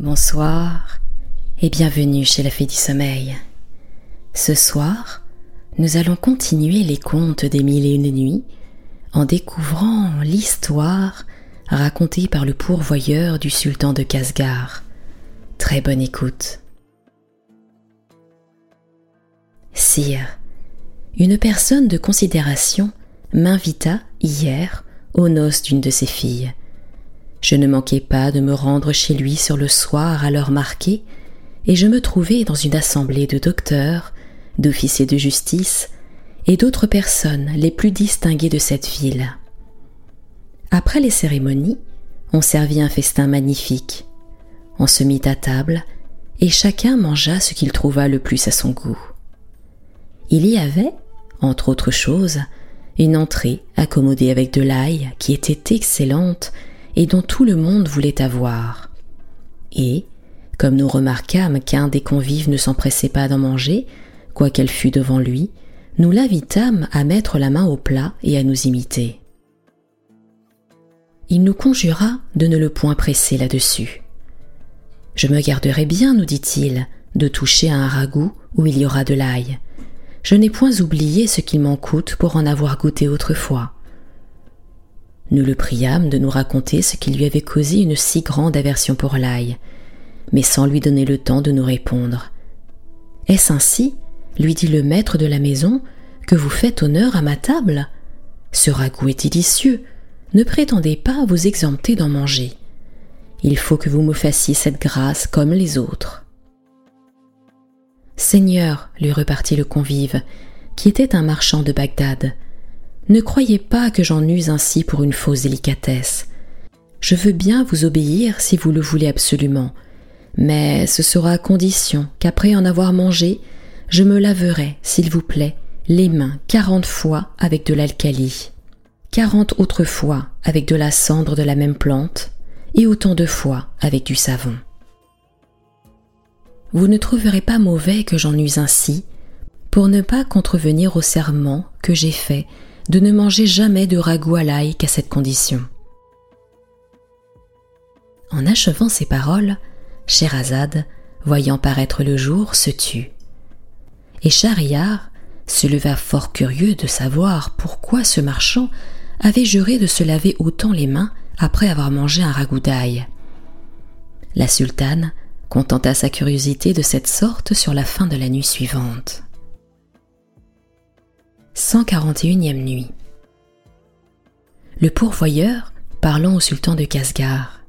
Bonsoir et bienvenue chez la Fée du Sommeil. Ce soir, nous allons continuer les contes des mille et une nuits en découvrant l'histoire racontée par le pourvoyeur du sultan de Kasgar. Très bonne écoute. Sire, une personne de considération m'invita hier aux noces d'une de ses filles. Je ne manquai pas de me rendre chez lui sur le soir à l'heure marquée, et je me trouvai dans une assemblée de docteurs, d'officiers de justice et d'autres personnes les plus distinguées de cette ville. Après les cérémonies, on servit un festin magnifique. On se mit à table, et chacun mangea ce qu'il trouva le plus à son goût. Il y avait, entre autres choses, une entrée accommodée avec de l'ail qui était excellente et dont tout le monde voulait avoir. Et, comme nous remarquâmes qu'un des convives ne s'empressait pas d'en manger, quoiqu'elle fût devant lui, nous l'invitâmes à mettre la main au plat et à nous imiter. Il nous conjura de ne le point presser là-dessus. Je me garderai bien, nous dit-il, de toucher à un ragoût où il y aura de l'ail. Je n'ai point oublié ce qu'il m'en coûte pour en avoir goûté autrefois. Nous le priâmes de nous raconter ce qui lui avait causé une si grande aversion pour l'ail, mais sans lui donner le temps de nous répondre. Est-ce ainsi, lui dit le maître de la maison, que vous faites honneur à ma table? Ce ragoût est délicieux, ne prétendez pas vous exempter d'en manger. Il faut que vous me fassiez cette grâce comme les autres. Seigneur, lui repartit le convive, qui était un marchand de Bagdad, ne croyez pas que j'en use ainsi pour une fausse délicatesse. Je veux bien vous obéir si vous le voulez absolument, mais ce sera à condition qu'après en avoir mangé, je me laverai, s'il vous plaît, les mains quarante fois avec de l'alcali, quarante autres fois avec de la cendre de la même plante, et autant de fois avec du savon. Vous ne trouverez pas mauvais que j'en use ainsi, pour ne pas contrevenir au serment que j'ai fait de ne manger jamais de ragoût à l'ail qu'à cette condition. En achevant ces paroles, Sherazade, voyant paraître le jour, se tut. Et Schahriar se leva fort curieux de savoir pourquoi ce marchand avait juré de se laver autant les mains après avoir mangé un ragoût d'ail. La sultane contenta sa curiosité de cette sorte sur la fin de la nuit suivante. 141e nuit. Le pourvoyeur parlant au sultan de Kasgar.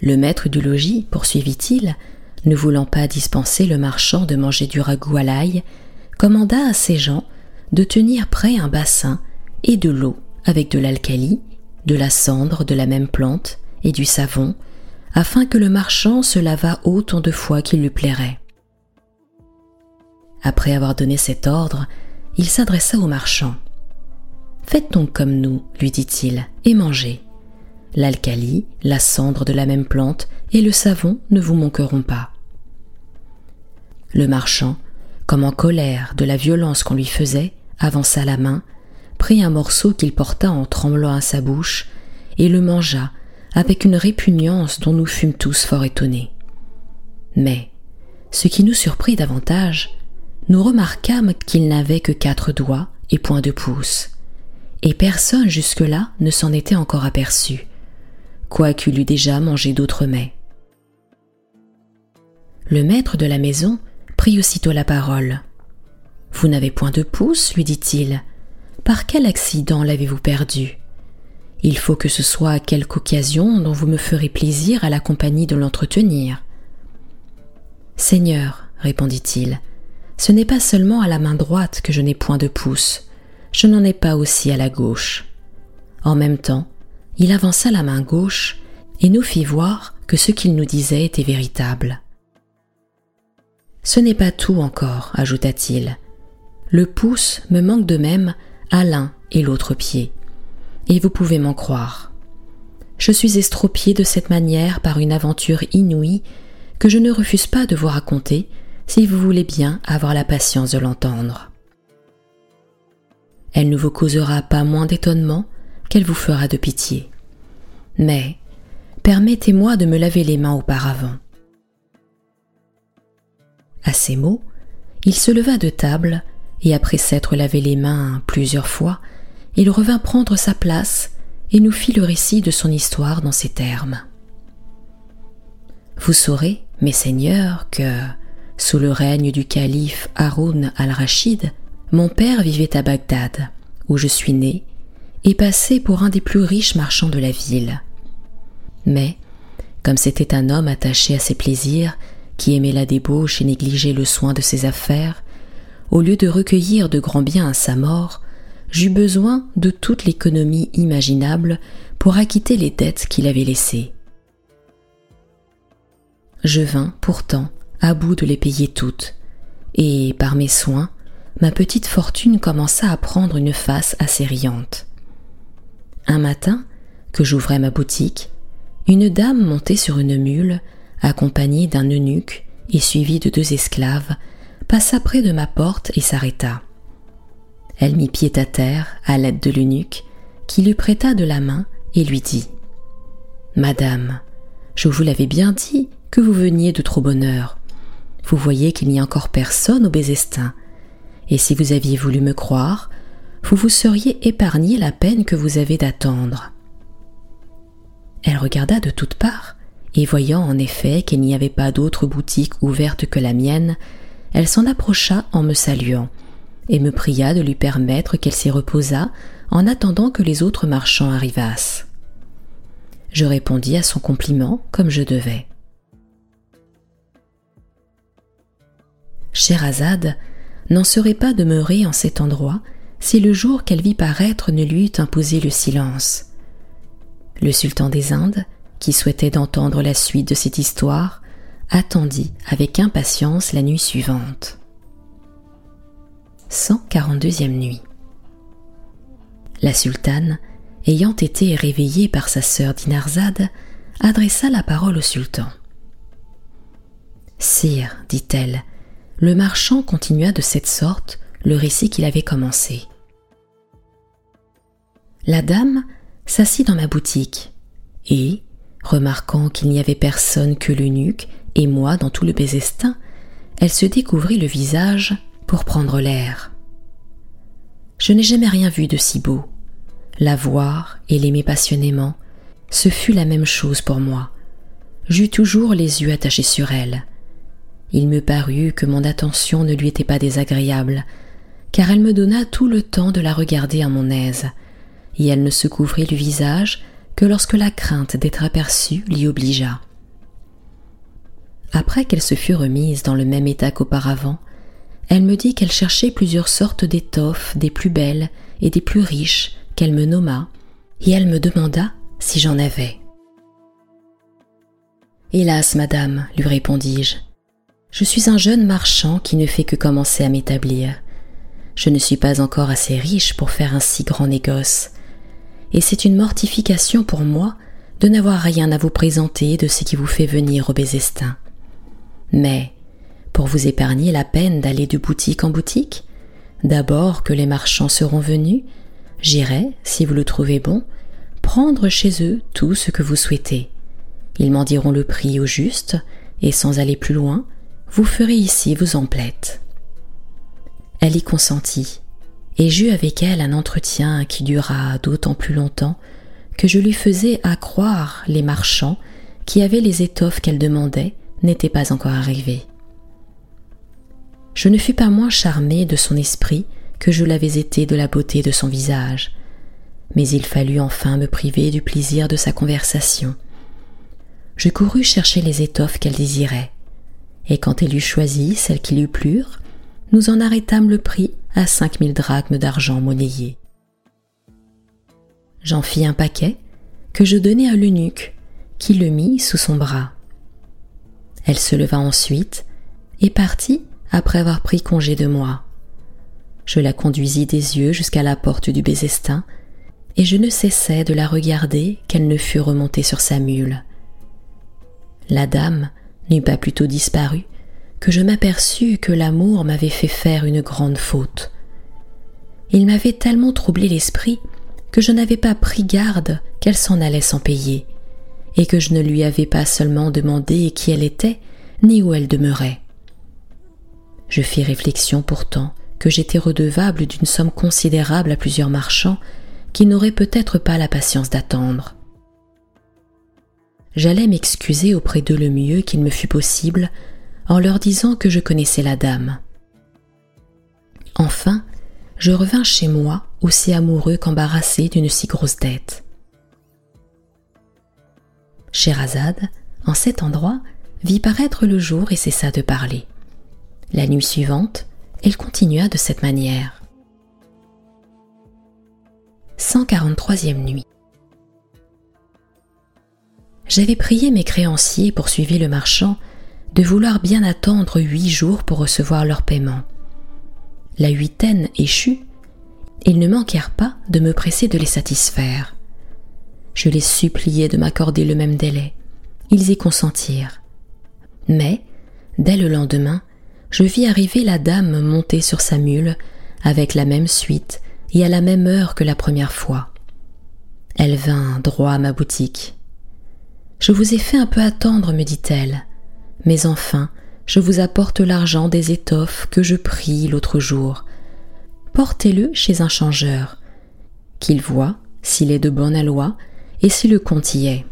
Le maître du logis, poursuivit-il, ne voulant pas dispenser le marchand de manger du ragoût à l'ail, commanda à ses gens de tenir prêt un bassin et de l'eau avec de l'alcali, de la cendre de la même plante et du savon, afin que le marchand se lavât autant de fois qu'il lui plairait. Après avoir donné cet ordre, il s'adressa au marchand. Faites donc comme nous, lui dit-il, et mangez. L'alcali, la cendre de la même plante et le savon ne vous manqueront pas. Le marchand, comme en colère de la violence qu'on lui faisait, avança la main, prit un morceau qu'il porta en tremblant à sa bouche, et le mangea avec une répugnance dont nous fûmes tous fort étonnés. Mais, ce qui nous surprit davantage, nous remarquâmes qu'il n'avait que quatre doigts et point de pouce, et personne jusque-là ne s'en était encore aperçu, quoiqu'il eût déjà mangé d'autres mets. Le maître de la maison prit aussitôt la parole. Vous n'avez point de pouce, lui dit-il. Par quel accident l'avez-vous perdu? Il faut que ce soit à quelque occasion dont vous me ferez plaisir à la compagnie de l'entretenir. Seigneur, répondit-il, ce n'est pas seulement à la main droite que je n'ai point de pouce, je n'en ai pas aussi à la gauche. En même temps, il avança la main gauche et nous fit voir que ce qu'il nous disait était véritable. Ce n'est pas tout encore, ajouta-t-il. Le pouce me manque de même à l'un et l'autre pied, et vous pouvez m'en croire. Je suis estropié de cette manière par une aventure inouïe que je ne refuse pas de vous raconter si vous voulez bien avoir la patience de l'entendre. Elle ne vous causera pas moins d'étonnement qu'elle vous fera de pitié. Mais, permettez-moi de me laver les mains auparavant. À ces mots, il se leva de table, et après s'être lavé les mains plusieurs fois, il revint prendre sa place et nous fit le récit de son histoire dans ces termes. Vous saurez, mes seigneurs, que, sous le règne du calife Haroun al-Rachid, mon père vivait à Bagdad, où je suis né, et passé pour un des plus riches marchands de la ville. Mais, comme c'était un homme attaché à ses plaisirs, qui aimait la débauche et négligeait le soin de ses affaires, au lieu de recueillir de grands biens à sa mort, j'eus besoin de toute l'économie imaginable pour acquitter les dettes qu'il avait laissées. Je vins, pourtant, à bout de les payer toutes, et, par mes soins, ma petite fortune commença à prendre une face assez riante. Un matin, que j'ouvrais ma boutique, une dame montée sur une mule, accompagnée d'un eunuque et suivie de deux esclaves, passa près de ma porte et s'arrêta. Elle mit pied à terre à l'aide de l'eunuque, qui lui prêta de la main et lui dit Madame, je vous l'avais bien dit que vous veniez de trop bonne heure. Vous voyez qu'il n'y a encore personne au Bézestin, et si vous aviez voulu me croire, vous vous seriez épargné la peine que vous avez d'attendre. Elle regarda de toutes parts, et voyant en effet qu'il n'y avait pas d'autre boutique ouverte que la mienne, elle s'en approcha en me saluant, et me pria de lui permettre qu'elle s'y reposât en attendant que les autres marchands arrivassent. Je répondis à son compliment comme je devais. Scheherazade n'en serait pas demeurée en cet endroit si le jour qu'elle vit paraître ne lui eût imposé le silence. Le sultan des Indes, qui souhaitait d'entendre la suite de cette histoire, attendit avec impatience la nuit suivante. 142e nuit. La sultane, ayant été réveillée par sa sœur Dinarzade, adressa la parole au sultan. Sire, dit-elle, le marchand continua de cette sorte le récit qu'il avait commencé. La dame s'assit dans ma boutique et, remarquant qu'il n'y avait personne que l'eunuque et moi dans tout le Bézestin, elle se découvrit le visage pour prendre l'air. Je n'ai jamais rien vu de si beau. La voir et l'aimer passionnément, ce fut la même chose pour moi. J'eus toujours les yeux attachés sur elle. Il me parut que mon attention ne lui était pas désagréable, car elle me donna tout le temps de la regarder à mon aise, et elle ne se couvrit le visage que lorsque la crainte d'être aperçue l'y obligea. Après qu'elle se fut remise dans le même état qu'auparavant, elle me dit qu'elle cherchait plusieurs sortes d'étoffes des plus belles et des plus riches qu'elle me nomma, et elle me demanda si j'en avais. Hélas, madame, lui répondis-je, je suis un jeune marchand qui ne fait que commencer à m'établir. Je ne suis pas encore assez riche pour faire un si grand négoce, et c'est une mortification pour moi de n'avoir rien à vous présenter de ce qui vous fait venir au Bézestin. Mais, pour vous épargner la peine d'aller de boutique en boutique, d'abord que les marchands seront venus, j'irai, si vous le trouvez bon, prendre chez eux tout ce que vous souhaitez. Ils m'en diront le prix au juste, et sans aller plus loin, vous ferez ici vos emplettes. Elle y consentit, et j'eus avec elle un entretien qui dura d'autant plus longtemps que je lui faisais accroire les marchands qui avaient les étoffes qu'elle demandait n'étaient pas encore arrivés. Je ne fus pas moins charmé de son esprit que je l'avais été de la beauté de son visage, mais il fallut enfin me priver du plaisir de sa conversation. Je courus chercher les étoffes qu'elle désirait, et quand elle eut choisi celles qui lui plurent, nous en arrêtâmes le prix à cinq mille drachmes d'argent monnayé. J'en fis un paquet que je donnai à l'eunuque, qui le mit sous son bras. Elle se leva ensuite et partit après avoir pris congé de moi. Je la conduisis des yeux jusqu'à la porte du Bézestin, et je ne cessai de la regarder qu'elle ne fût remontée sur sa mule. La dame n'eut pas plutôt disparu que je m'aperçus que l'amour m'avait fait faire une grande faute. Il m'avait tellement troublé l'esprit que je n'avais pas pris garde qu'elle s'en allait sans payer, et que je ne lui avais pas seulement demandé qui elle était, ni où elle demeurait. Je fis réflexion pourtant que j'étais redevable d'une somme considérable à plusieurs marchands qui n'auraient peut-être pas la patience d'attendre. J'allais m'excuser auprès d'eux le mieux qu'il me fut possible en leur disant que je connaissais la dame. Enfin, je revins chez moi aussi amoureux qu'embarrassé d'une si grosse dette. Scheherazade, en cet endroit, vit paraître le jour et cessa de parler. La nuit suivante, elle continua de cette manière. 143e nuit. J'avais prié mes créanciers, poursuivit le marchand, de vouloir bien attendre huit jours pour recevoir leur paiement. La huitaine échut, ils ne manquèrent pas de me presser de les satisfaire. Je les suppliai de m'accorder le même délai. Ils y consentirent. Mais, dès le lendemain, je vis arriver la dame montée sur sa mule, avec la même suite et à la même heure que la première fois. Elle vint droit à ma boutique. Je vous ai fait un peu attendre, me dit-elle, mais enfin, je vous apporte l'argent des étoffes que je pris l'autre jour. Portez-le chez un changeur, qu'il voit s'il est de bonne aloi et si le compte y est.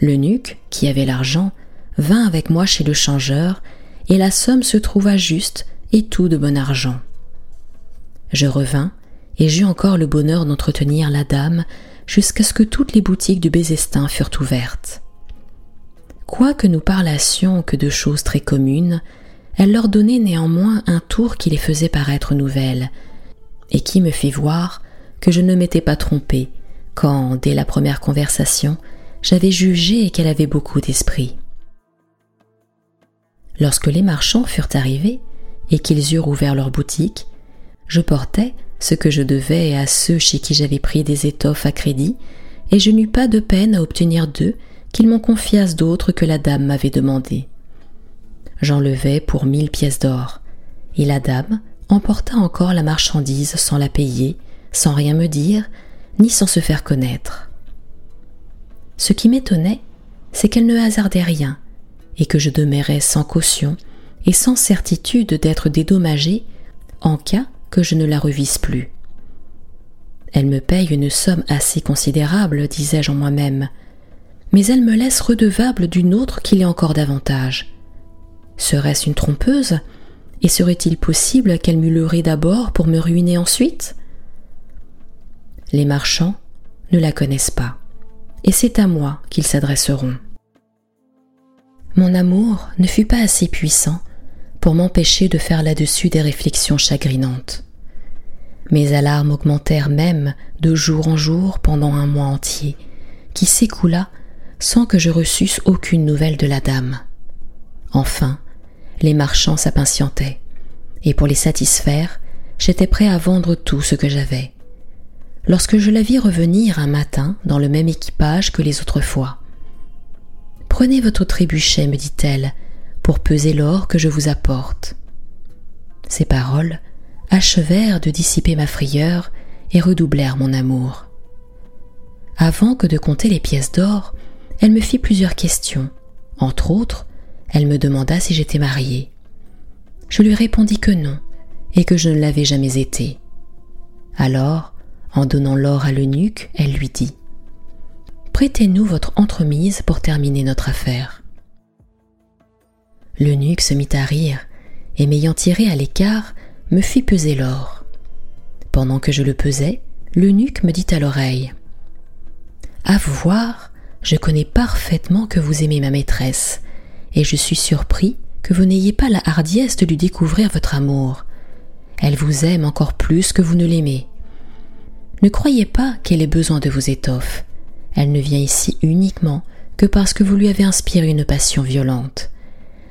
L'eunuque, qui avait l'argent, vint avec moi chez le changeur, et la somme se trouva juste et tout de bon argent. Je revins, et j'eus encore le bonheur d'entretenir la dame jusqu'à ce que toutes les boutiques du Bézestin furent ouvertes. Quoique nous parlassions que de choses très communes, elle leur donnait néanmoins un tour qui les faisait paraître nouvelles, et qui me fit voir que je ne m'étais pas trompé quand, dès la première conversation, j'avais jugé qu'elle avait beaucoup d'esprit. Lorsque les marchands furent arrivés et qu'ils eurent ouvert leur boutique, je portai ce que je devais à ceux chez qui j'avais pris des étoffes à crédit, et je n'eus pas de peine à obtenir d'eux qu'ils m'en confiassent d'autres que la dame m'avait demandé. J'enlevai pour mille pièces d'or, et la dame emporta encore la marchandise sans la payer, sans rien me dire, ni sans se faire connaître. Ce qui m'étonnait, c'est qu'elle ne hasardait rien, et que je demeurais sans caution et sans certitude d'être dédommagé en cas que je ne la revisse plus. Elle me paye une somme assez considérable, disais-je en moi-même, mais elle me laisse redevable d'une autre qui l'est encore davantage. Serait-ce une trompeuse? Et serait-il possible qu'elle m'eût leurré d'abord pour me ruiner ensuite? Les marchands ne la connaissent pas, et c'est à moi qu'ils s'adresseront. Mon amour ne fut pas assez puissant pour m'empêcher de faire là-dessus des réflexions chagrinantes. Mes alarmes augmentèrent même de jour en jour pendant un mois entier, qui s'écoula sans que je reçusse aucune nouvelle de la dame. Enfin, les marchands s'impatientaient, et pour les satisfaire, j'étais prêt à vendre tout ce que j'avais. Lorsque je la vis revenir un matin dans le même équipage que les autres fois, Prenez votre trébuchet, me dit-elle, pour peser l'or que je vous apporte. Ces paroles achevèrent de dissiper ma frayeur et redoublèrent mon amour. Avant que de compter les pièces d'or, elle me fit plusieurs questions. Entre autres, elle me demanda si j'étais mariée. Je lui répondis que non, et que je ne l'avais jamais été. Alors, en donnant l'or à l'eunuque, elle lui dit Prêtez-nous votre entremise pour terminer notre affaire. L'eunuque se mit à rire, et m'ayant tiré à l'écart, me fit peser l'or. Pendant que je le pesais, l'eunuque me dit à l'oreille À vous voir, je connais parfaitement que vous aimez ma maîtresse, et je suis surpris que vous n'ayez pas la hardiesse de lui découvrir votre amour. Elle vous aime encore plus que vous ne l'aimez. Ne croyez pas qu'elle ait besoin de vos étoffes. Elle ne vient ici uniquement que parce que vous lui avez inspiré une passion violente.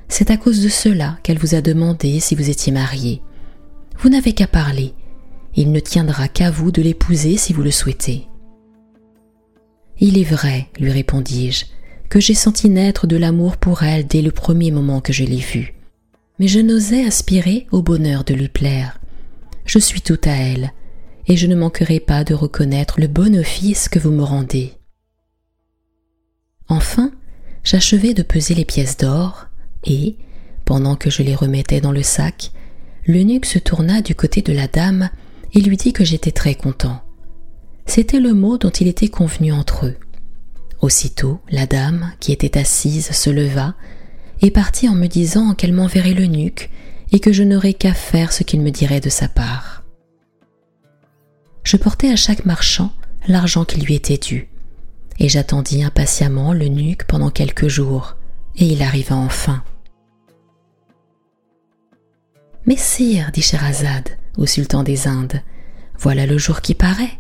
C'est à cause de cela qu'elle vous a demandé si vous étiez marié. Vous n'avez qu'à parler. Il ne tiendra qu'à vous de l'épouser si vous le souhaitez. Il est vrai, lui répondis-je, que j'ai senti naître de l'amour pour elle dès le premier moment que je l'ai vue. Mais je n'osais aspirer au bonheur de lui plaire. Je suis tout à elle, et je ne manquerai pas de reconnaître le bon office que vous me rendez. J'achevais de peser les pièces d'or et, pendant que je les remettais dans le sac, l'eunuque se tourna du côté de la dame et lui dit que j'étais très content. C'était le mot dont il était convenu entre eux. Aussitôt, la dame, qui était assise, se leva et partit en me disant qu'elle m'enverrait l'eunuque et que je n'aurais qu'à faire ce qu'il me dirait de sa part. Je portai à chaque marchand l'argent qui lui était dû, et j'attendis impatiemment l'eunuque pendant quelques jours, et il arriva enfin. Mais sire, dit Sherazade au sultan des Indes, voilà le jour qui paraît.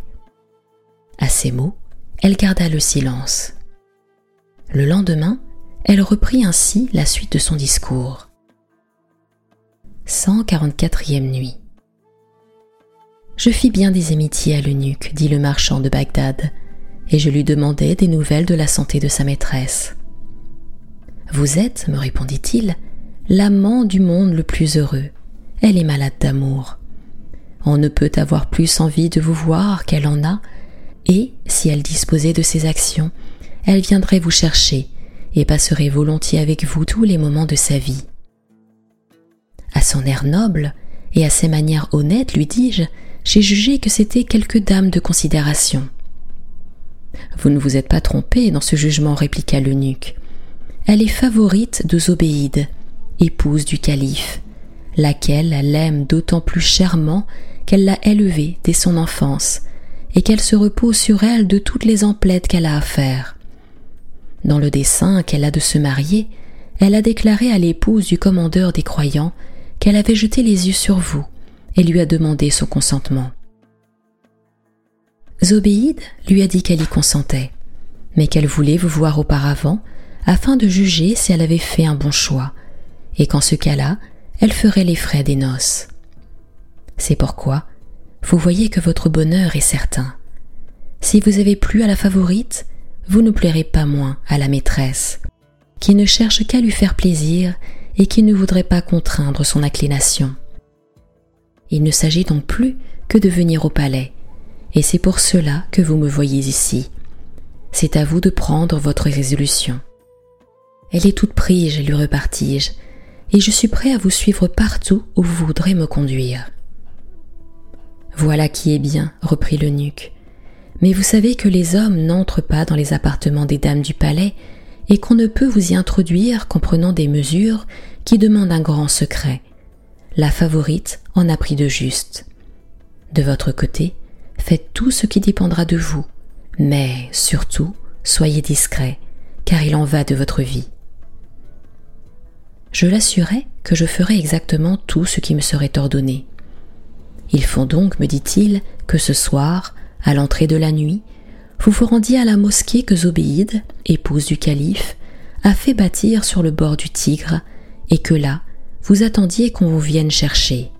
À ces mots, elle garda le silence. Le lendemain, elle reprit ainsi la suite de son discours. 144e nuit. Je fis bien des amitiés à l'eunuque, dit le marchand de Bagdad, et je lui demandai des nouvelles de la santé de sa maîtresse. Vous êtes, me répondit-il, l'amant du monde le plus heureux. Elle est malade d'amour. On ne peut avoir plus envie de vous voir qu'elle en a, et, si elle disposait de ses actions, elle viendrait vous chercher et passerait volontiers avec vous tous les moments de sa vie. À son air noble et à ses manières honnêtes, lui dis-je, j'ai jugé que c'était quelque dame de considération. Vous ne vous êtes pas trompé dans ce jugement, répliqua l'eunuque. Elle est favorite de Zobéide, épouse du calife, laquelle l'aime d'autant plus chèrement qu'elle l'a élevée dès son enfance et qu'elle se repose sur elle de toutes les emplettes qu'elle a à faire. Dans le dessein qu'elle a de se marier, elle a déclaré à l'épouse du commandeur des croyants qu'elle avait jeté les yeux sur vous et lui a demandé son consentement. Zobéide lui a dit qu'elle y consentait, mais qu'elle voulait vous voir auparavant afin de juger si elle avait fait un bon choix, et qu'en ce cas-là, elle ferait les frais des noces. C'est pourquoi vous voyez que votre bonheur est certain. Si vous avez plu à la favorite, vous ne plairez pas moins à la maîtresse, qui ne cherche qu'à lui faire plaisir et qui ne voudrait pas contraindre son inclination. Il ne s'agit donc plus que de venir au palais, et c'est pour cela que vous me voyez ici. C'est à vous de prendre votre résolution. Elle est toute prise, lui repartis-je, et je suis prêt à vous suivre partout où vous voudrez me conduire. Voilà qui est bien, reprit l'eunuque. Mais vous savez que les hommes n'entrent pas dans les appartements des dames du palais et qu'on ne peut vous y introduire qu'en prenant des mesures qui demandent un grand secret. La favorite en a pris de juste. De votre côté, faites tout ce qui dépendra de vous, mais surtout, soyez discret, car il en va de votre vie. Je l'assurais que je ferais exactement tout ce qui me serait ordonné. Il faut donc, me dit-il, que ce soir, à l'entrée de la nuit, vous vous rendiez à la mosquée que Zobéide, épouse du calife, a fait bâtir sur le bord du Tigre, et que là, vous attendiez qu'on vous vienne chercher.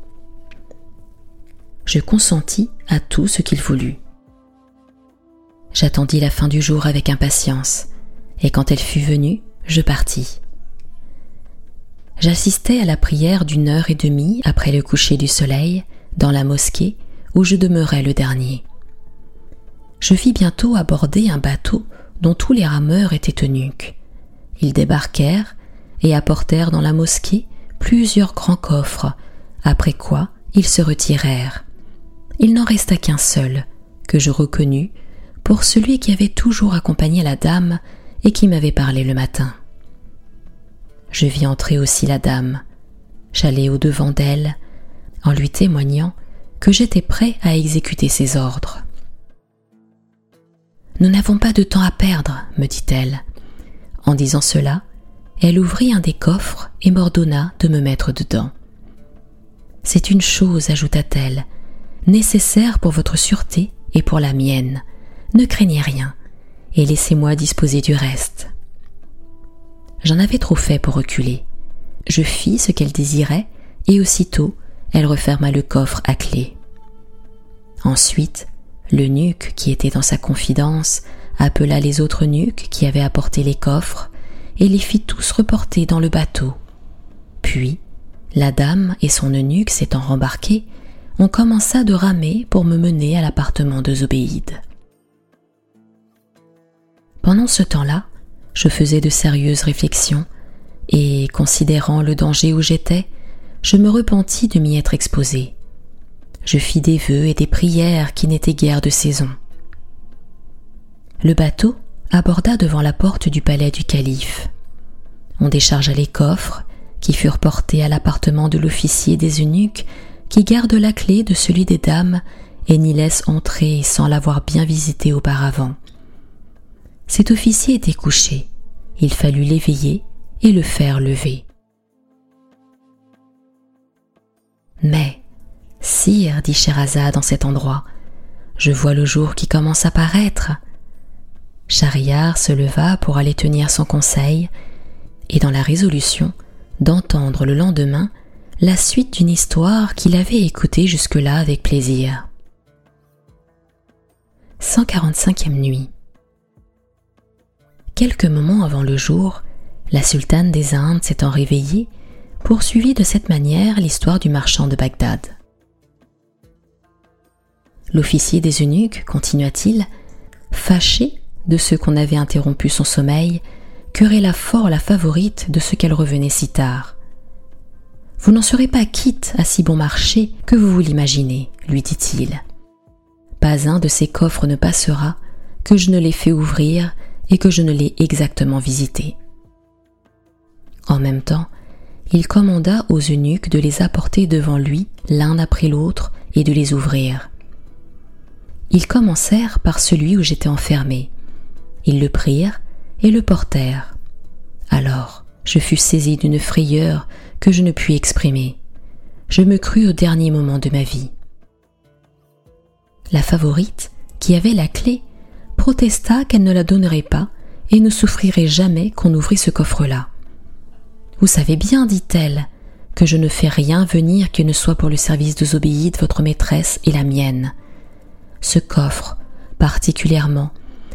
Je consentis à tout ce qu'il voulut. J'attendis la fin du jour avec impatience, et quand elle fut venue, je partis. J'assistai à la prière d'une heure et demie après le coucher du soleil dans la mosquée où je demeurais le dernier. Je vis bientôt aborder un bateau dont tous les rameurs étaient eunuques. Ils débarquèrent et apportèrent dans la mosquée plusieurs grands coffres, après quoi ils se retirèrent. Il n'en resta qu'un seul, que je reconnus pour celui qui avait toujours accompagné la dame et qui m'avait parlé le matin. Je vis entrer aussi la dame. J'allai au-devant d'elle, en lui témoignant que j'étais prêt à exécuter ses ordres. Nous n'avons pas de temps à perdre, me dit-elle. En disant cela, elle ouvrit un des coffres et m'ordonna de me mettre dedans. C'est une chose, ajouta-t-elle, nécessaire pour votre sûreté et pour la mienne. Ne craignez rien, et laissez-moi disposer du reste. J'en avais trop fait pour reculer. Je fis ce qu'elle désirait, et aussitôt elle referma le coffre à clé. Ensuite, l'eunuque qui était dans sa confidence appela les autres eunuques qui avaient apporté les coffres et les fit tous reporter dans le bateau. Puis, la dame et son eunuque s'étant rembarqués, on commença de ramer pour me mener à l'appartement de Zobéide. Pendant ce temps-là, Je faisais de sérieuses réflexions, et, considérant le danger où j'étais, je me repentis de m'y être exposé. Je fis des vœux et des prières qui n'étaient guère de saison. Le bateau aborda devant la porte du palais du calife. On déchargea les coffres, qui furent portés à l'appartement de l'officier des eunuques, qui garde la clé de celui des dames et n'y laisse entrer sans l'avoir bien visité auparavant. Cet officier était couché. Il fallut l'éveiller et le faire lever. Mais, sire, dit Sherazade en cet endroit, je vois le jour qui commence à paraître. Schahriar se leva pour aller tenir son conseil, et dans la résolution d'entendre le lendemain la suite d'une histoire qu'il avait écoutée jusque-là avec plaisir. 145e nuit. Quelques moments avant le jour, la sultane des Indes s'étant réveillée, poursuivit de cette manière l'histoire du marchand de Bagdad. L'officier des eunuques, continua-t-il, fâché de ce qu'on avait interrompu son sommeil, querella fort la favorite de ce qu'elle revenait si tard. Vous n'en serez pas quitte à si bon marché que vous vous l'imaginez, lui dit-il. Pas un de ces coffres ne passera que je ne l'ai fait ouvrir et que je ne l'ai exactement visité. En même temps, il commanda aux eunuques de les apporter devant lui l'un après l'autre et de les ouvrir. Ils commencèrent par celui où j'étais enfermé. Ils le prirent et le portèrent. Alors je fus saisi d'une frayeur que je ne puis exprimer. Je me crus au dernier moment de ma vie. La favorite, qui avait la clé, protesta qu'elle ne la donnerait pas et ne souffrirait jamais qu'on ouvrît ce coffre-là. Vous savez bien, dit-elle, que je ne fais rien venir qui ne soit pour le service de Zobéide, votre maîtresse, et la mienne. Ce coffre, particulièrement,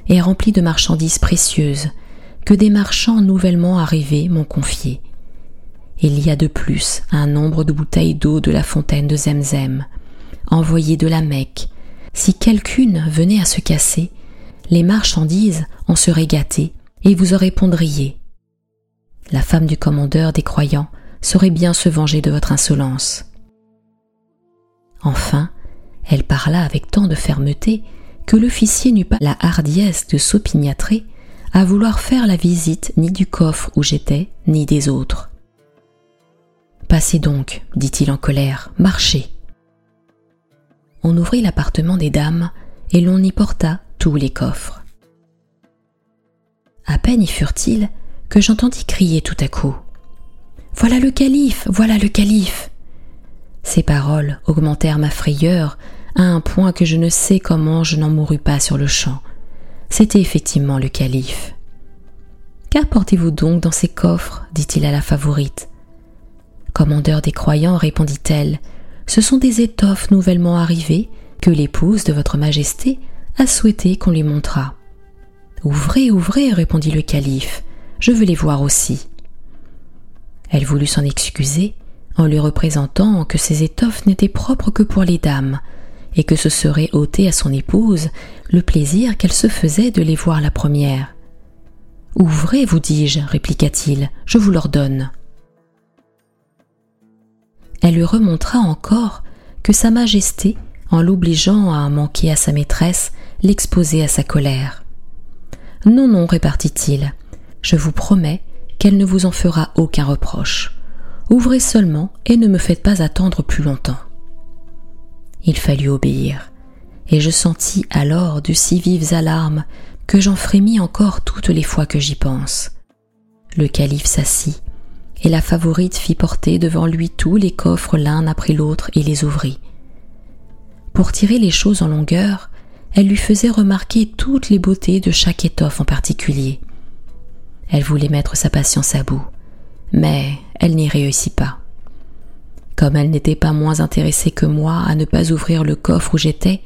est rempli de marchandises précieuses que des marchands nouvellement arrivés m'ont confiées. Il y a de plus un nombre de bouteilles d'eau de la fontaine de Zemzem, envoyées de la Mecque. Si quelqu'une venait à se casser, les marchandises en seraient gâtées et vous en répondriez. La femme du commandeur des croyants saurait bien se venger de votre insolence. Enfin, elle parla avec tant de fermeté que l'officier n'eut pas la hardiesse de s'opiniâtrer à vouloir faire la visite ni du coffre où j'étais, ni des autres. Passez donc, dit-il en colère, marchez. On ouvrit l'appartement des dames et l'on y porta les coffres. À peine y furent-ils que j'entendis crier tout à coup. Voilà le calife, voilà le calife. Ces paroles augmentèrent ma frayeur à un point que je ne sais comment je n'en mourus pas sur le champ. C'était effectivement le calife. Qu'apportez-vous donc dans ces coffres? dit-il à la favorite. Commandeur des croyants, répondit-elle, ce sont des étoffes nouvellement arrivées que l'épouse de votre majesté a souhaité qu'on lui montrât. Ouvrez, ouvrez, répondit le calife, je veux les voir aussi. Elle voulut s'en excuser en lui représentant que ces étoffes n'étaient propres que pour les dames, et que ce serait ôter à son épouse le plaisir qu'elle se faisait de les voir la première. Ouvrez, vous dis-je, répliqua-t-il, je vous l'ordonne. Elle lui remontra encore que Sa Majesté, en l'obligeant à manquer à sa maîtresse, l'exposait à sa colère. Non, non, répartit-il, je vous promets qu'elle ne vous en fera aucun reproche. Ouvrez seulement et ne me faites pas attendre plus longtemps. Il fallut obéir, et je sentis alors de si vives alarmes que j'en frémis encore toutes les fois que j'y pense. Le calife s'assit, et la favorite fit porter devant lui tous les coffres l'un après l'autre et les ouvrit. Pour tirer les choses en longueur, elle lui faisait remarquer toutes les beautés de chaque étoffe en particulier. Elle voulait mettre sa patience à bout, mais elle n'y réussit pas. Comme elle n'était pas moins intéressée que moi à ne pas ouvrir le coffre où j'étais,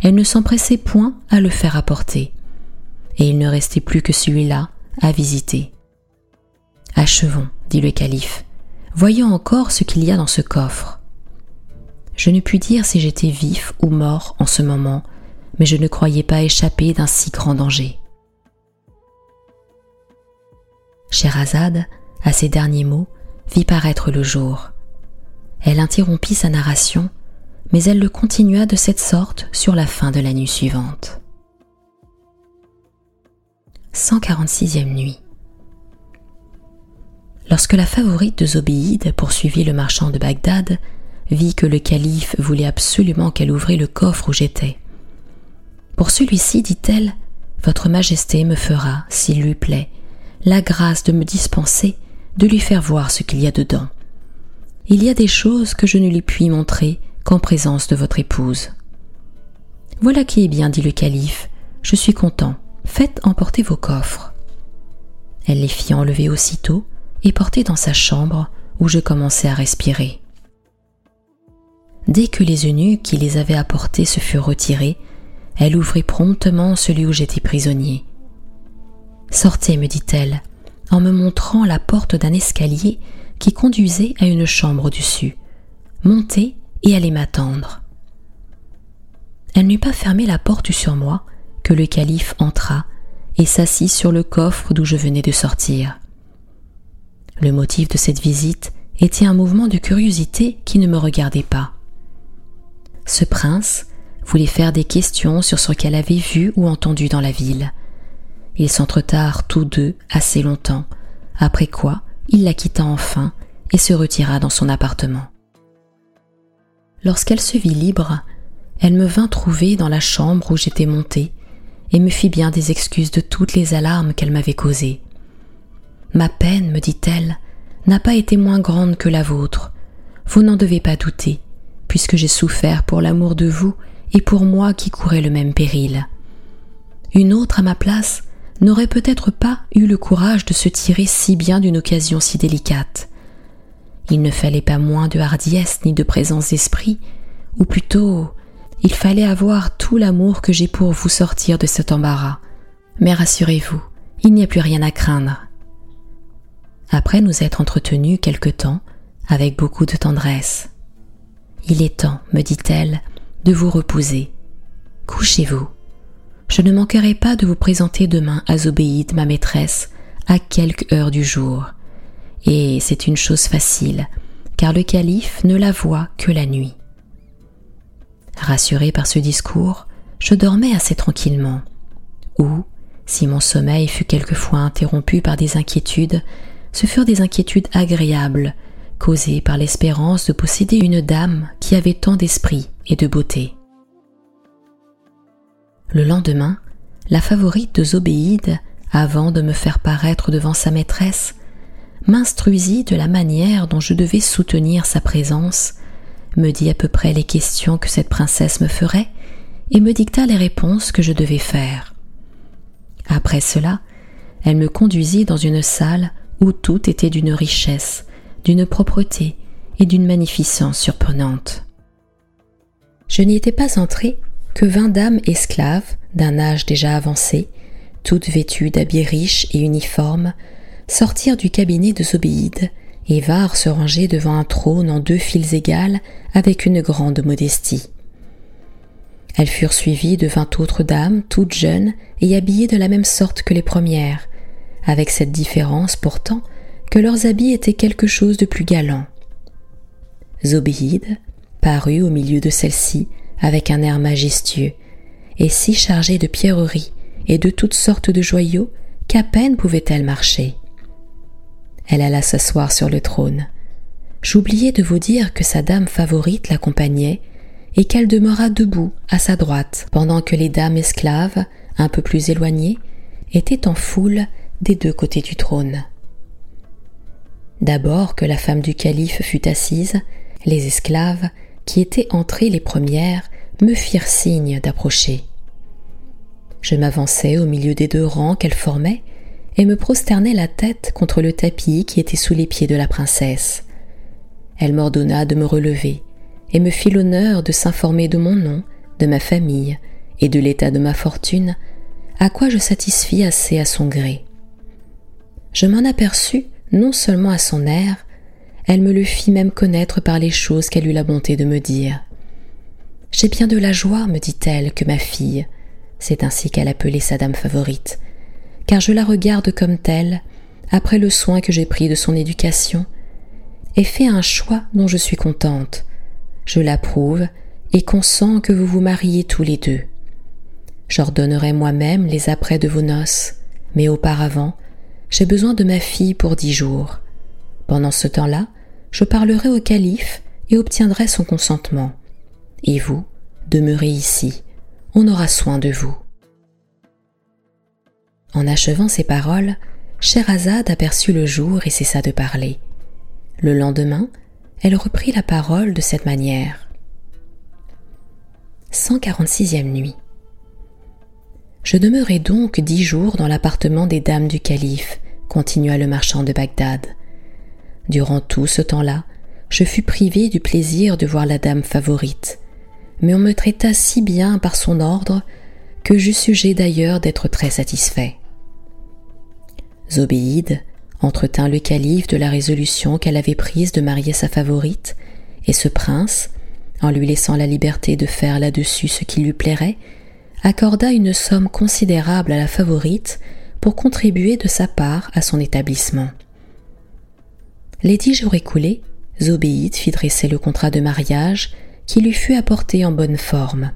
elle ne s'empressait point à le faire apporter, et il ne restait plus que celui-là à visiter. Achevons, dit le calife, voyons encore ce qu'il y a dans ce coffre. Je ne puis dire si j'étais vif ou mort en ce moment, mais je ne croyais pas échapper d'un si grand danger. Sherazade, à ces derniers mots, vit paraître le jour. Elle interrompit sa narration, mais elle le continua de cette sorte sur la fin de la nuit suivante. 146e nuit. Lorsque la favorite de Zobéide poursuivit le marchand de Bagdad, vit que le calife voulait absolument qu'elle ouvrît le coffre où j'étais. Pour celui-ci, dit-elle, Votre Majesté me fera, s'il lui plaît, la grâce de me dispenser de lui faire voir ce qu'il y a dedans. Il y a des choses que je ne lui puis montrer qu'en présence de votre épouse. Voilà qui est bien, dit le calife, je suis content, faites emporter vos coffres. Elle les fit enlever aussitôt et porter dans sa chambre où je commençai à respirer. Dès que les eunuques qui les avaient apportés se furent retirés, elle ouvrit promptement celui où j'étais prisonnier. Sortez, me dit-elle, en me montrant la porte d'un escalier qui conduisait à une chambre au-dessus. Montez et allez m'attendre. Elle n'eut pas fermé la porte sur moi que le calife entra et s'assit sur le coffre d'où je venais de sortir. Le motif de cette visite était un mouvement de curiosité qui ne me regardait pas. Ce prince voulait faire des questions sur ce qu'elle avait vu ou entendu dans la ville. Ils s'entretinrent tous deux assez longtemps, après quoi il la quitta enfin et se retira dans son appartement. Lorsqu'elle se vit libre, elle me vint trouver dans la chambre où j'étais montée et me fit bien des excuses de toutes les alarmes qu'elle m'avait causées. Ma peine, me dit-elle, n'a pas été moins grande que la vôtre. Vous n'en devez pas douter, puisque j'ai souffert pour l'amour de vous et pour moi qui courais le même péril. Une autre à ma place n'aurait peut-être pas eu le courage de se tirer si bien d'une occasion si délicate. Il ne fallait pas moins de hardiesse ni de présence d'esprit, ou plutôt il fallait avoir tout l'amour que j'ai pour vous sortir de cet embarras. Mais rassurez-vous, il n'y a plus rien à craindre. Après nous être entretenus quelque temps, avec beaucoup de tendresse. Il est temps, me dit-elle, de vous reposer. Couchez-vous. Je ne manquerai pas de vous présenter demain à Zobéide, ma maîtresse, à quelque heure du jour. Et c'est une chose facile, car le calife ne la voit que la nuit. Rassuré par ce discours, je dormais assez tranquillement. Ou, si mon sommeil fut quelquefois interrompu par des inquiétudes, ce furent des inquiétudes agréables, causées par l'espérance de posséder une dame qui avait tant d'esprit et de beauté. Le lendemain, la favorite de Zobéide, avant de me faire paraître devant sa maîtresse, m'instruisit de la manière dont je devais soutenir sa présence, me dit à peu près les questions que cette princesse me ferait, et me dicta les réponses que je devais faire. Après cela, elle me conduisit dans une salle où tout était d'une richesse, d'une propreté et d'une magnificence surprenante. Je n'y étais pas entrée que vingt dames esclaves, d'un âge déjà avancé, toutes vêtues d'habits riches et uniformes, sortirent du cabinet de Zobéide et vinrent se ranger devant un trône en deux files égales avec une grande modestie. Elles furent suivies de vingt autres dames, toutes jeunes et habillées de la même sorte que les premières, avec cette différence pourtant que leurs habits étaient quelque chose de plus galant. Zobéide parut au milieu de celle-ci avec un air majestueux et si chargée de pierreries et de toutes sortes de joyaux qu'à peine pouvait-elle marcher. Elle alla s'asseoir sur le trône. J'oubliais de vous dire que sa dame favorite l'accompagnait et qu'elle demeura debout à sa droite pendant que les dames esclaves, un peu plus éloignées, étaient en foule des deux côtés du trône. D'abord que la femme du calife fut assise, les esclaves, qui étaient entrées les premières, me firent signe d'approcher. Je m'avançai au milieu des deux rangs qu'elles formaient et me prosternai la tête contre le tapis qui était sous les pieds de la princesse. Elle m'ordonna de me relever et me fit l'honneur de s'informer de mon nom, de ma famille et de l'état de ma fortune, à quoi je satisfis assez à son gré. Je m'en aperçus non seulement à son air, elle me le fit même connaître par les choses qu'elle eut la bonté de me dire. J'ai bien de la joie, me dit-elle, que ma fille, c'est ainsi qu'elle appelait sa dame favorite, car je la regarde comme telle, après le soin que j'ai pris de son éducation, ait fait un choix dont je suis contente. Je l'approuve et consens que vous vous mariez tous les deux. J'ordonnerai moi-même les apprêts de vos noces, mais auparavant, j'ai besoin de ma fille pour dix jours. Pendant ce temps-là, je parlerai au calife et obtiendrai son consentement. Et vous, demeurez ici, on aura soin de vous. En achevant ces paroles, Sherazade aperçut le jour et cessa de parler. Le lendemain, elle reprit la parole de cette manière. 146e nuit. Je demeurai donc dix jours dans l'appartement des dames du calife, continua le marchand de Bagdad. Durant tout ce temps-là, je fus privé du plaisir de voir la dame favorite, mais on me traita si bien par son ordre que j'eus sujet d'ailleurs d'être très satisfait. Zobéide entretint le calife de la résolution qu'elle avait prise de marier sa favorite, et ce prince, en lui laissant la liberté de faire là-dessus ce qui lui plairait, accorda une somme considérable à la favorite pour contribuer de sa part à son établissement. Les dix jours écoulés, Zobéide fit dresser le contrat de mariage qui lui fut apporté en bonne forme.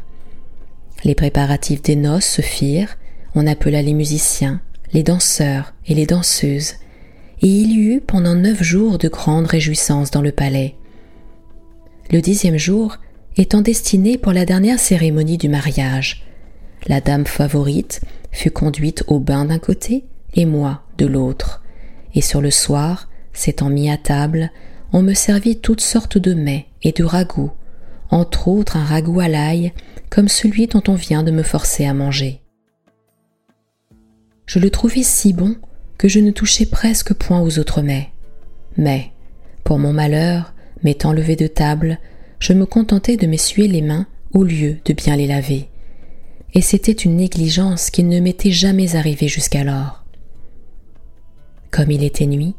Les préparatifs des noces se firent, on appela les musiciens, les danseurs et les danseuses, et il y eut pendant neuf jours de grandes réjouissances dans le palais. Le dixième jour étant destiné pour la dernière cérémonie du mariage, la dame favorite fut conduite au bain d'un côté et moi de l'autre, et sur le soir, s'étant mis à table, on me servit toutes sortes de mets et de ragoûts, entre autres un ragoût à l'ail, comme celui dont on vient de me forcer à manger. Je le trouvais si bon que je ne touchais presque point aux autres mets. Mais, pour mon malheur, m'étant levé de table, je me contentais de m'essuyer les mains au lieu de bien les laver. Et c'était une négligence qui ne m'était jamais arrivée jusqu'alors. Comme il était nuit,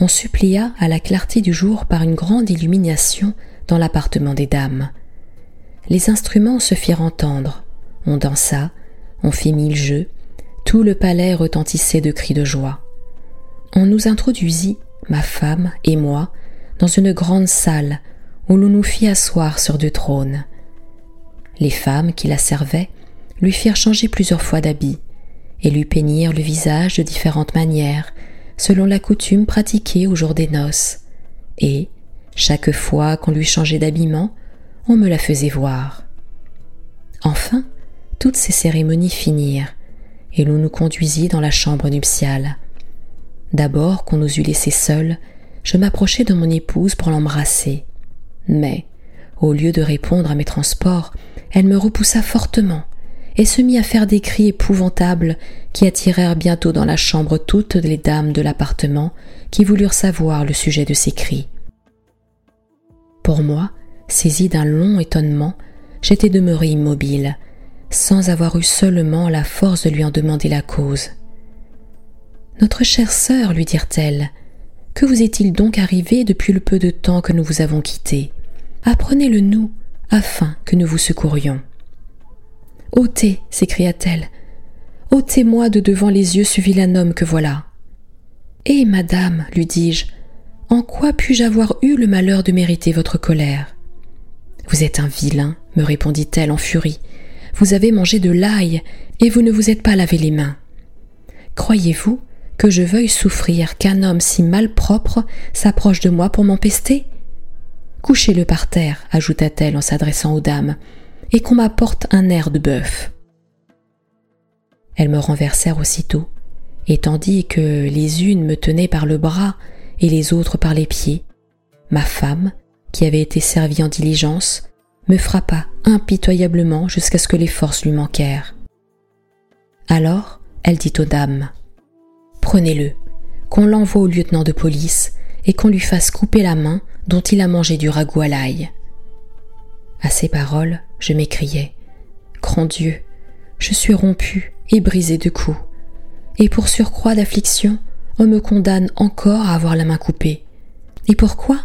on supplia à la clarté du jour par une grande illumination dans l'appartement des dames. Les instruments se firent entendre, on dansa, on fit mille jeux, tout le palais retentissait de cris de joie. On nous introduisit, ma femme et moi, dans une grande salle où l'on nous fit asseoir sur deux trônes. Les femmes qui la servaient lui firent changer plusieurs fois d'habit et lui peignirent le visage de différentes manières selon la coutume pratiquée au jour des noces, et, chaque fois qu'on lui changeait d'habillement, on me la faisait voir. Enfin, toutes ces cérémonies finirent, et l'on nous conduisit dans la chambre nuptiale. D'abord qu'on nous eut laissés seuls, je m'approchai de mon épouse pour l'embrasser. Mais, au lieu de répondre à mes transports, elle me repoussa fortement et se mit à faire des cris épouvantables qui attirèrent bientôt dans la chambre toutes les dames de l'appartement qui voulurent savoir le sujet de ces cris. Pour moi, saisi d'un long étonnement, j'étais demeuré immobile, sans avoir eu seulement la force de lui en demander la cause. Notre chère sœur, lui dirent-elles, que vous est-il donc arrivé depuis le peu de temps que nous vous avons quitté Apprenez-le nous, afin que nous vous secourions. Ôtez, s'écria-t-elle. Ôtez-moi de devant les yeux ce vilain homme que voilà. Eh, madame, lui dis-je, en quoi puis-je avoir eu le malheur de mériter votre colère? Vous êtes un vilain, me répondit-elle en furie. Vous avez mangé de l'ail et vous ne vous êtes pas lavé les mains. Croyez-vous que je veuille souffrir qu'un homme si malpropre s'approche de moi pour m'empester? Couchez-le par terre, ajouta-t-elle en s'adressant aux dames, et qu'on m'apporte un air de bœuf. Elles me renversèrent aussitôt, et tandis que les unes me tenaient par le bras et les autres par les pieds, ma femme, qui avait été servie en diligence, me frappa impitoyablement jusqu'à ce que les forces lui manquèrent. Alors, elle dit aux dames Prenez-le, qu'on l'envoie au lieutenant de police et qu'on lui fasse couper la main dont il a mangé du ragoût à l'ail. À ces paroles, je m'écriai. Grand Dieu, je suis rompu et brisé de coups. Et pour surcroît d'affliction, on me condamne encore à avoir la main coupée. Et pourquoi?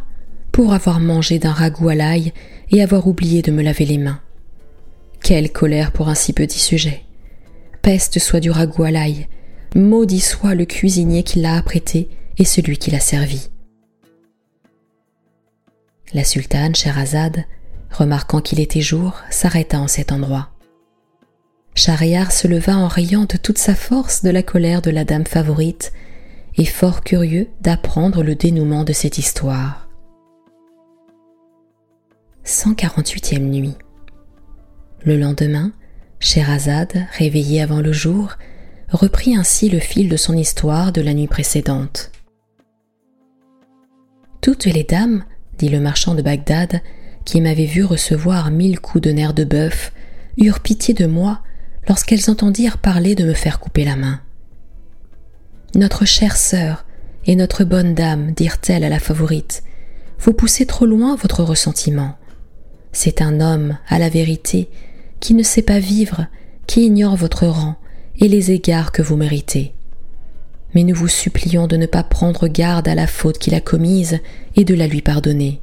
Pour avoir mangé d'un ragoût à l'ail et avoir oublié de me laver les mains. Quelle colère pour un si petit sujet. Peste soit du ragoût à l'ail. Maudit soit le cuisinier qui l'a apprêté et celui qui l'a servi. La sultane Sherazade, remarquant qu'il était jour, s'arrêta en cet endroit. Schahriar se leva en riant de toute sa force de la colère de la dame favorite et fort curieux d'apprendre le dénouement de cette histoire. 148e nuit. Le lendemain, Sherazade, réveillée avant le jour, reprit ainsi le fil de son histoire de la nuit précédente. Toutes les dames, dit le marchand de Bagdad, qui m'avait vu recevoir mille coups de nerfs de bœuf, eurent pitié de moi lorsqu'elles entendirent parler de me faire couper la main. Notre chère sœur et notre bonne dame, dirent-elles à la favorite, vous poussez trop loin votre ressentiment. C'est un homme, à la vérité, qui ne sait pas vivre, qui ignore votre rang et les égards que vous méritez. Mais nous vous supplions de ne pas prendre garde à la faute qu'il a commise et de la lui pardonner.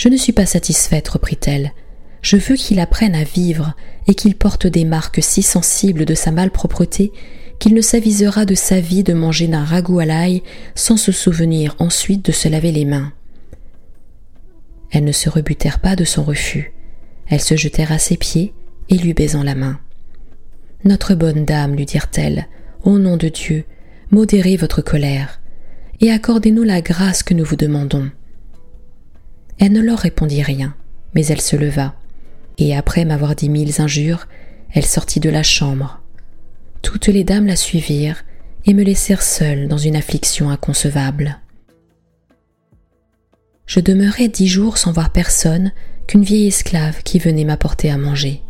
Je ne suis pas satisfaite, reprit-elle, je veux qu'il apprenne à vivre et qu'il porte des marques si sensibles de sa malpropreté qu'il ne s'avisera de sa vie de manger d'un ragoût à l'ail sans se souvenir ensuite de se laver les mains. Elles ne se rebutèrent pas de son refus. Elles se jetèrent à ses pieds et lui baisant la main. Notre bonne dame, lui dirent-elles, au nom de Dieu, modérez votre colère et accordez-nous la grâce que nous vous demandons. Elle ne leur répondit rien, mais elle se leva et après m'avoir dit mille injures, elle sortit de la chambre. Toutes les dames la suivirent et me laissèrent seule dans une affliction inconcevable. Je demeurai dix jours sans voir personne qu'une vieille esclave qui venait m'apporter à manger.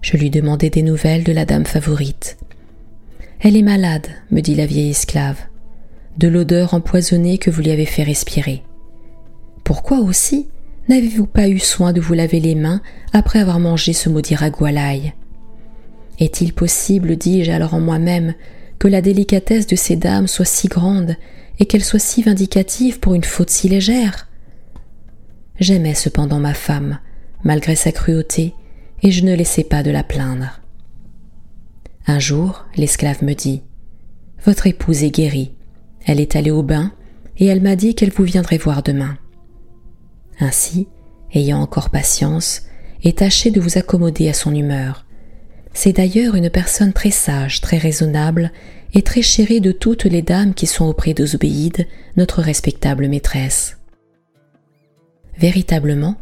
Je lui demandai des nouvelles de la dame favorite. Elle est malade, me dit la vieille esclave, de l'odeur empoisonnée que vous lui avez fait respirer. Pourquoi aussi N'avez-vous pas eu soin de vous laver les mains après avoir mangé ce maudit l'ail? Est-il possible, dis-je alors en moi-même, que la délicatesse de ces dames soit si grande et qu'elle soit si vindicative pour une faute si légère? J'aimais cependant ma femme, malgré sa cruauté, et je ne laissais pas de la plaindre. Un jour, l'esclave me dit Votre épouse est guérie. Elle est allée au bain, et elle m'a dit qu'elle vous viendrait voir demain. Ainsi, ayant encore patience, et tâchez de vous accommoder à son humeur. C'est d'ailleurs une personne très sage, très raisonnable, et très chérie de toutes les dames qui sont auprès de Zobéide, notre respectable maîtresse. Véritablement,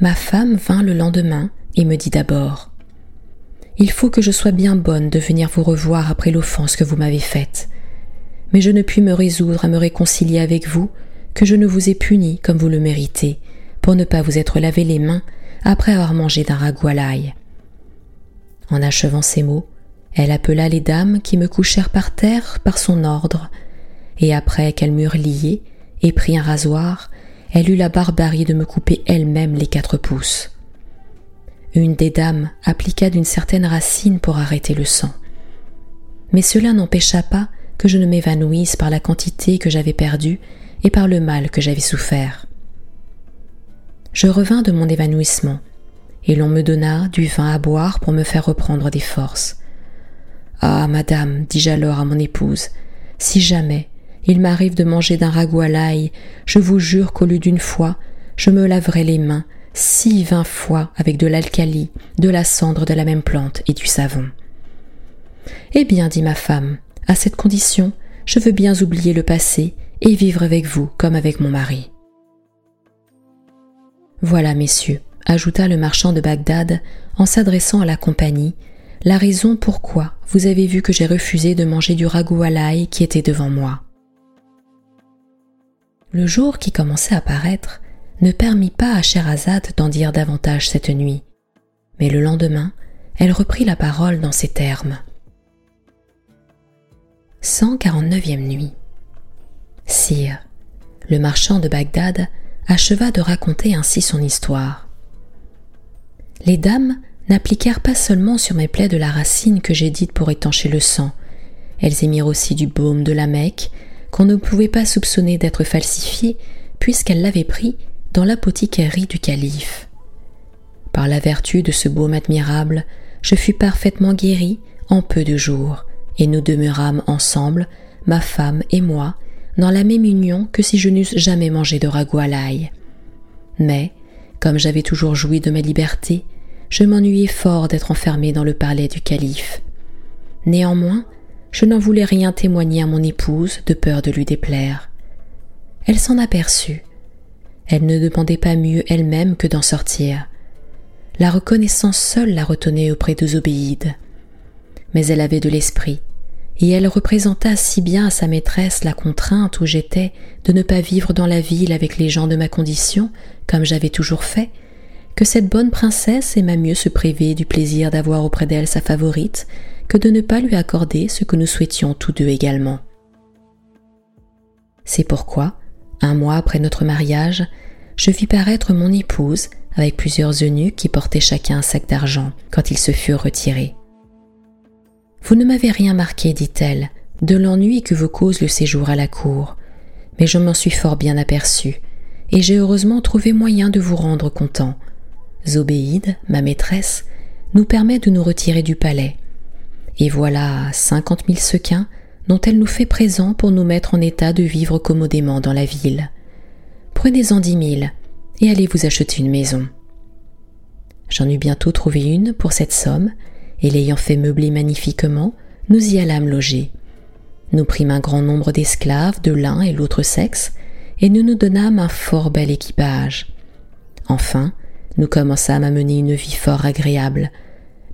ma femme vint le lendemain et me dit d'abord Il faut que je sois bien bonne de venir vous revoir après l'offense que vous m'avez faite. Mais je ne puis me résoudre à me réconcilier avec vous que je ne vous ai puni comme vous le méritez, pour ne pas vous être lavé les mains après avoir mangé d'un ragoût à l'ail. En achevant ces mots, elle appela les dames qui me couchèrent par terre par son ordre, et après qu'elles m'eurent lié et pris un rasoir, elle eut la barbarie de me couper elle-même les quatre pouces. Une des dames appliqua d'une certaine racine pour arrêter le sang. Mais cela n'empêcha pas que je ne m'évanouisse par la quantité que j'avais perdue et par le mal que j'avais souffert je revins de mon évanouissement, et l'on me donna du vin à boire pour me faire reprendre des forces. Ah, madame, dis-je alors à mon épouse, si jamais il m'arrive de manger d'un ragoût à l'ail, je vous jure qu'au lieu d'une fois, je me laverai les mains six vingt fois avec de l'alcali, de la cendre de la même plante et du savon. Eh bien, dit ma femme, à cette condition, je veux bien oublier le passé et vivre avec vous comme avec mon mari. Voilà, messieurs, ajouta le marchand de Bagdad en s'adressant à la compagnie, la raison pourquoi vous avez vu que j'ai refusé de manger du ragoût à l'ail qui était devant moi. Le jour qui commençait à paraître ne permit pas à Sherazade d'en dire davantage cette nuit, mais le lendemain, elle reprit la parole dans ces termes. 149e nuit. Sire, le marchand de Bagdad acheva de raconter ainsi son histoire. Les dames n'appliquèrent pas seulement sur mes plaies de la racine que j'ai dite pour étancher le sang, elles émirent aussi du baume de la Mecque, qu'on ne pouvait pas soupçonner d'être falsifié, puisqu'elles l'avaient pris dans l'apothicairie du calife. Par la vertu de ce baume admirable, je fus parfaitement guéri en peu de jours, et nous demeurâmes ensemble, ma femme et moi, dans la même union que si je n'eusse jamais mangé de ragoût à l'ail. Mais, comme j'avais toujours joui de ma liberté, je m'ennuyais fort d'être enfermé dans le palais du calife. Néanmoins, je n'en voulais rien témoigner à mon épouse de peur de lui déplaire. Elle s'en aperçut. Elle ne demandait pas mieux elle-même que d'en sortir. La reconnaissance seule la retenait auprès de Zobéide. Mais elle avait de l'esprit, et elle représenta si bien à sa maîtresse la contrainte où j'étais de ne pas vivre dans la ville avec les gens de ma condition, comme j'avais toujours fait, que cette bonne princesse aima mieux se priver du plaisir d'avoir auprès d'elle sa favorite que de ne pas lui accorder ce que nous souhaitions tous deux également. C'est pourquoi, un mois après notre mariage, je vis paraître mon épouse avec plusieurs eunuques qui portaient chacun un sac d'argent quand ils se furent retirés. Vous ne m'avez rien marqué, dit-elle, de l'ennui que vous cause le séjour à la cour, mais je m'en suis fort bien aperçu, et j'ai heureusement trouvé moyen de vous rendre content. Zobéide, ma maîtresse, nous permet de nous retirer du palais, et voilà cinquante mille sequins dont elle nous fait présent pour nous mettre en état de vivre commodément dans la ville. Prenez-en dix mille et allez vous acheter une maison. J'en eus bientôt trouvé une pour cette somme, et l'ayant fait meubler magnifiquement, nous y allâmes loger. Nous prîmes un grand nombre d'esclaves de l'un et l'autre sexe, et nous nous donnâmes un fort bel équipage. Enfin, nous commençâmes à mener une vie fort agréable,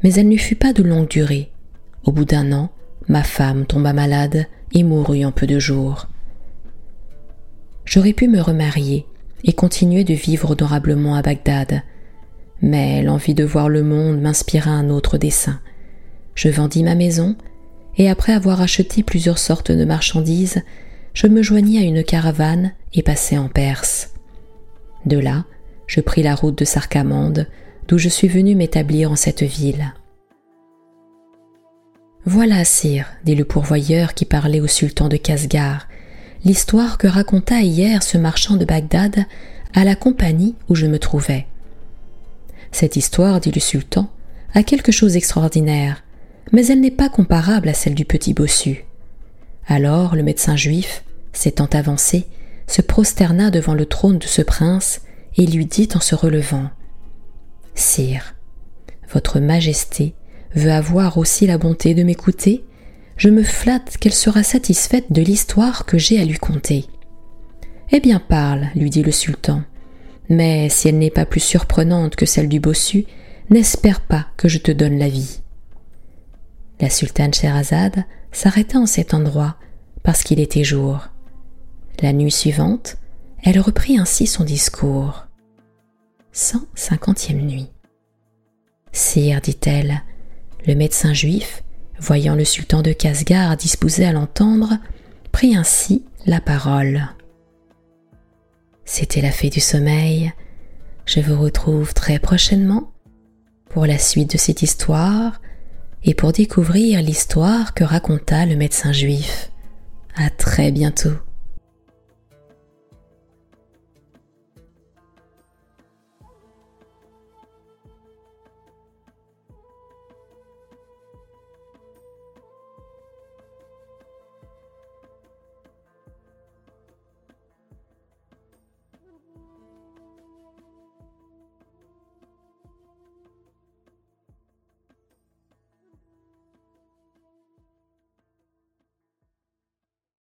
mais elle ne fut pas de longue durée. Au bout d'un an, ma femme tomba malade et mourut en peu de jours. J'aurais pu me remarier et continuer de vivre honorablement à Bagdad, mais l'envie de voir le monde m'inspira un autre dessein. Je vendis ma maison, et après avoir acheté plusieurs sortes de marchandises, je me joignis à une caravane et passai en Perse. De là, je pris la route de Sarkamande, d'où je suis venu m'établir en cette ville. Voilà, sire, dit le pourvoyeur qui parlait au sultan de Casgar, l'histoire que raconta hier ce marchand de Bagdad à la compagnie où je me trouvais. Cette histoire, dit le sultan, a quelque chose d'extraordinaire, mais elle n'est pas comparable à celle du petit bossu. Alors le médecin juif, s'étant avancé, se prosterna devant le trône de ce prince et lui dit en se relevant Sire, votre majesté veut avoir aussi la bonté de m'écouter, je me flatte qu'elle sera satisfaite de l'histoire que j'ai à lui conter. Eh bien parle, lui dit le sultan, mais si elle n'est pas plus surprenante que celle du bossu, n'espère pas que je te donne la vie. La sultane Sherazade s'arrêta en cet endroit parce qu'il était jour. La nuit suivante, elle reprit ainsi son discours. 150e nuit. Sire, dit-elle, le médecin juif, voyant le sultan de Casgar disposé à l'entendre, prit ainsi la parole. C'était la fée du sommeil. Je vous retrouve très prochainement pour la suite de cette histoire et pour découvrir l'histoire que raconta le médecin juif. À très bientôt.